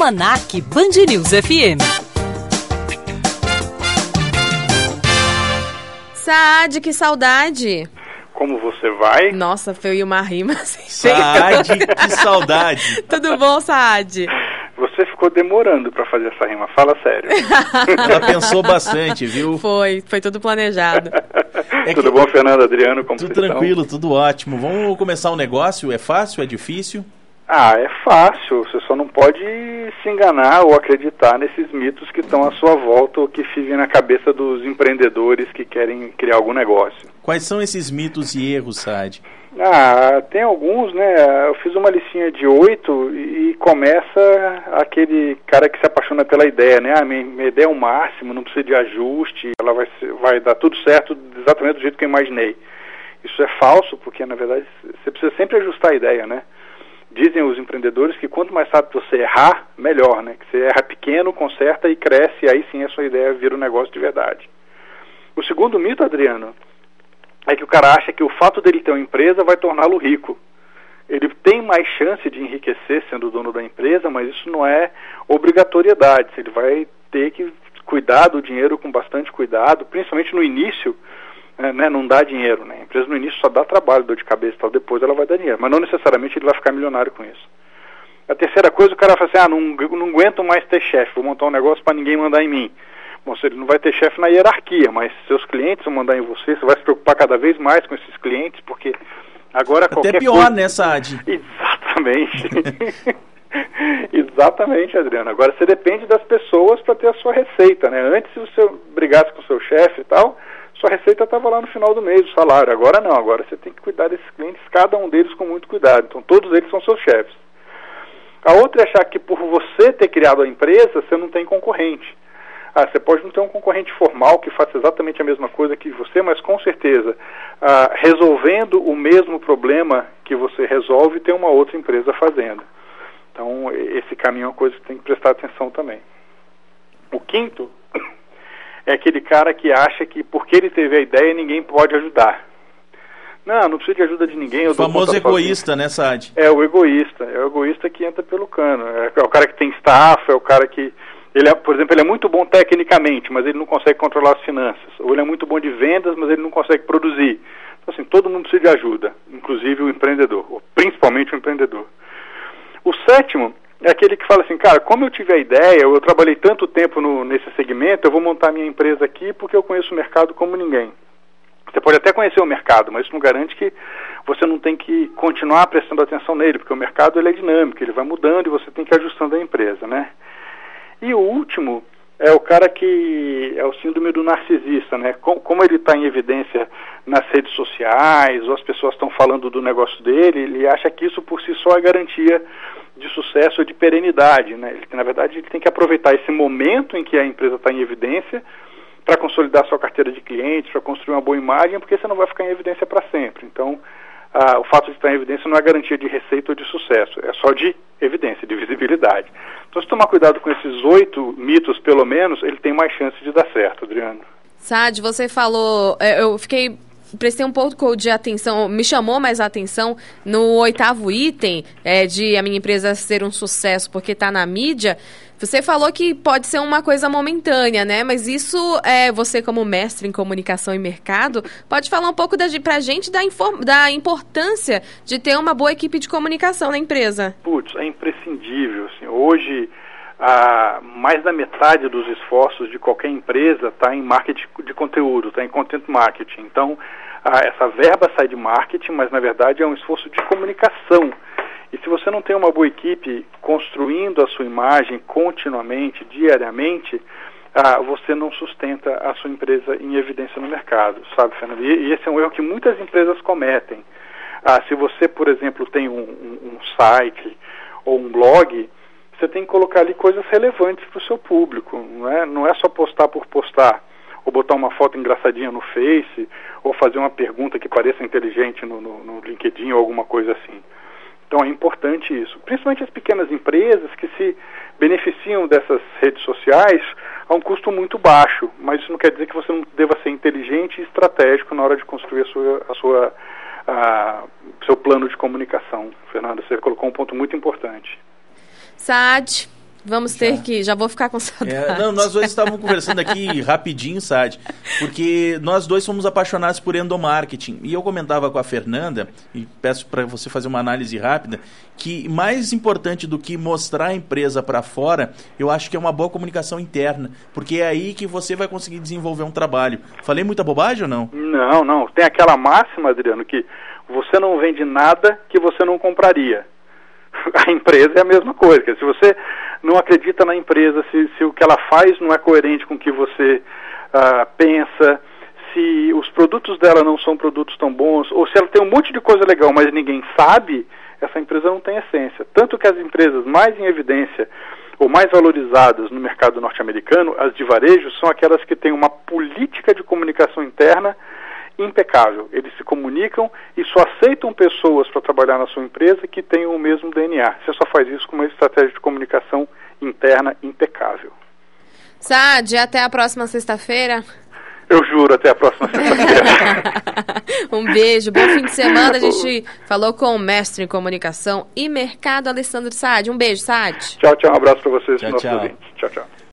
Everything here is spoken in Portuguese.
Almanac Band News FM. Saad, que saudade! Como você vai? Nossa, foi uma rima assim. Saad, que saudade! Tudo bom, Saad? Você ficou demorando para fazer essa rima, fala sério. Ela pensou bastante, viu? Foi, foi tudo planejado. É tudo que... bom, Fernando, Adriano? Como tudo tranquilo, estão? tudo ótimo. Vamos começar um negócio? É fácil? É difícil? Ah, é fácil. Você só não pode se enganar ou acreditar nesses mitos que estão à sua volta ou que vivem na cabeça dos empreendedores que querem criar algum negócio. Quais são esses mitos e erros, Sad? Ah, tem alguns, né? Eu fiz uma listinha de oito e começa aquele cara que se apaixona pela ideia, né? Ah, minha, minha ideia é o máximo, não precisa de ajuste, ela vai, vai dar tudo certo exatamente do jeito que eu imaginei. Isso é falso, porque na verdade você precisa sempre ajustar a ideia, né? Dizem os empreendedores que quanto mais rápido você errar, melhor, né? Que você erra pequeno, conserta e cresce, e aí sim a sua ideia vira um negócio de verdade. O segundo mito, Adriano, é que o cara acha que o fato dele ter uma empresa vai torná-lo rico. Ele tem mais chance de enriquecer sendo dono da empresa, mas isso não é obrigatoriedade. Ele vai ter que cuidar do dinheiro com bastante cuidado, principalmente no início, né, né, não dá dinheiro. Né? A empresa no início só dá trabalho, dor de cabeça e tal, depois ela vai dar dinheiro. Mas não necessariamente ele vai ficar milionário com isso. A terceira coisa, o cara fala assim, ah, não, não aguento mais ter chefe, vou montar um negócio para ninguém mandar em mim. Bom, ele não vai ter chefe na hierarquia, mas seus clientes vão mandar em você, você vai se preocupar cada vez mais com esses clientes, porque agora Até qualquer pior, coisa... né, Saad? Exatamente. Exatamente, Adriano. Agora você depende das pessoas para ter a sua receita, né? Antes, se você brigasse com o seu chefe e tal, sua receita estava lá no final do mês, o salário. Agora não, agora você tem que cuidar desses clientes, cada um deles com muito cuidado. Então todos eles são seus chefes. A outra é achar que por você ter criado a empresa, você não tem concorrente. Ah, você pode não ter um concorrente formal que faça exatamente a mesma coisa que você, mas com certeza, ah, resolvendo o mesmo problema que você resolve, tem uma outra empresa fazendo. Então, esse caminho é uma coisa que tem que prestar atenção também. O quinto é aquele cara que acha que porque ele teve a ideia ninguém pode ajudar. Não, não precisa de ajuda de ninguém. o famoso egoísta, né, Sad? É o egoísta. É o egoísta que entra pelo cano. É, é o cara que tem staff, é o cara que. Ele é, por exemplo, ele é muito bom tecnicamente, mas ele não consegue controlar as finanças. Ou ele é muito bom de vendas, mas ele não consegue produzir. Então, assim, todo mundo precisa de ajuda, inclusive o empreendedor, principalmente o empreendedor. O sétimo é aquele que fala assim, cara, como eu tive a ideia, eu trabalhei tanto tempo no, nesse segmento, eu vou montar minha empresa aqui porque eu conheço o mercado como ninguém. Você pode até conhecer o mercado, mas isso não garante que você não tem que continuar prestando atenção nele, porque o mercado ele é dinâmico, ele vai mudando e você tem que ir ajustando a empresa, né? E o último é o cara que é o síndrome do narcisista, né? Como, ele está em evidência nas redes sociais, ou as pessoas estão falando do negócio dele, ele acha que isso por si só é garantia de sucesso ou de perenidade, né? Ele, na verdade, ele tem que aproveitar esse momento em que a empresa está em evidência para consolidar sua carteira de clientes, para construir uma boa imagem, porque você não vai ficar em evidência para sempre. Então, ah, o fato de estar em evidência não é garantia de receita ou de sucesso, é só de evidência, de visibilidade. Então, se tomar cuidado com esses oito mitos, pelo menos, ele tem mais chance de dar certo, Adriano. Sad, você falou, é, eu fiquei prestei um pouco de atenção, me chamou mais a atenção no oitavo item é, de a minha empresa ser um sucesso porque está na mídia. Você falou que pode ser uma coisa momentânea, né? Mas isso, é, você como mestre em comunicação e mercado, pode falar um pouco da, pra gente da, da importância de ter uma boa equipe de comunicação na empresa. Putz, é imprescindível. Assim. Hoje, a, mais da metade dos esforços de qualquer empresa está em marketing de conteúdo, está em content marketing. Então, a, essa verba sai de marketing, mas na verdade é um esforço de comunicação e se você não tem uma boa equipe construindo a sua imagem continuamente, diariamente, ah, você não sustenta a sua empresa em evidência no mercado, sabe, Fernando? E, e esse é um erro que muitas empresas cometem. Ah, se você, por exemplo, tem um, um, um site ou um blog, você tem que colocar ali coisas relevantes para o seu público, não é, não é só postar por postar, ou botar uma foto engraçadinha no Face, ou fazer uma pergunta que pareça inteligente no, no, no LinkedIn ou alguma coisa assim. Então é importante isso, principalmente as pequenas empresas que se beneficiam dessas redes sociais a um custo muito baixo, mas isso não quer dizer que você não deva ser inteligente e estratégico na hora de construir a sua, a sua seu plano de comunicação. Fernando, você colocou um ponto muito importante. Saad, Vamos ter que. Já vou ficar com saudade. É, não, nós dois estávamos conversando aqui rapidinho, Sad, porque nós dois somos apaixonados por endomarketing. E eu comentava com a Fernanda, e peço para você fazer uma análise rápida, que mais importante do que mostrar a empresa para fora, eu acho que é uma boa comunicação interna, porque é aí que você vai conseguir desenvolver um trabalho. Falei muita bobagem ou não? Não, não. Tem aquela máxima, Adriano, que você não vende nada que você não compraria. A empresa é a mesma coisa. Se você não acredita na empresa, se, se o que ela faz não é coerente com o que você uh, pensa, se os produtos dela não são produtos tão bons, ou se ela tem um monte de coisa legal, mas ninguém sabe, essa empresa não tem essência. Tanto que as empresas mais em evidência ou mais valorizadas no mercado norte-americano, as de varejo, são aquelas que têm uma política de comunicação interna impecável. Eles se comunicam e só aceitam pessoas para trabalhar na sua empresa que tenham o mesmo DNA. Você só faz isso com uma estratégia de comunicação interna impecável. Sad, até a próxima sexta-feira. Eu juro, até a próxima sexta-feira. um beijo, bom fim de semana. A gente falou com o mestre em comunicação e mercado, Alessandro Sad. Um beijo, Sad. Tchau, tchau. Um abraço para vocês, tchau, nossos tchau. ouvintes. Tchau, tchau.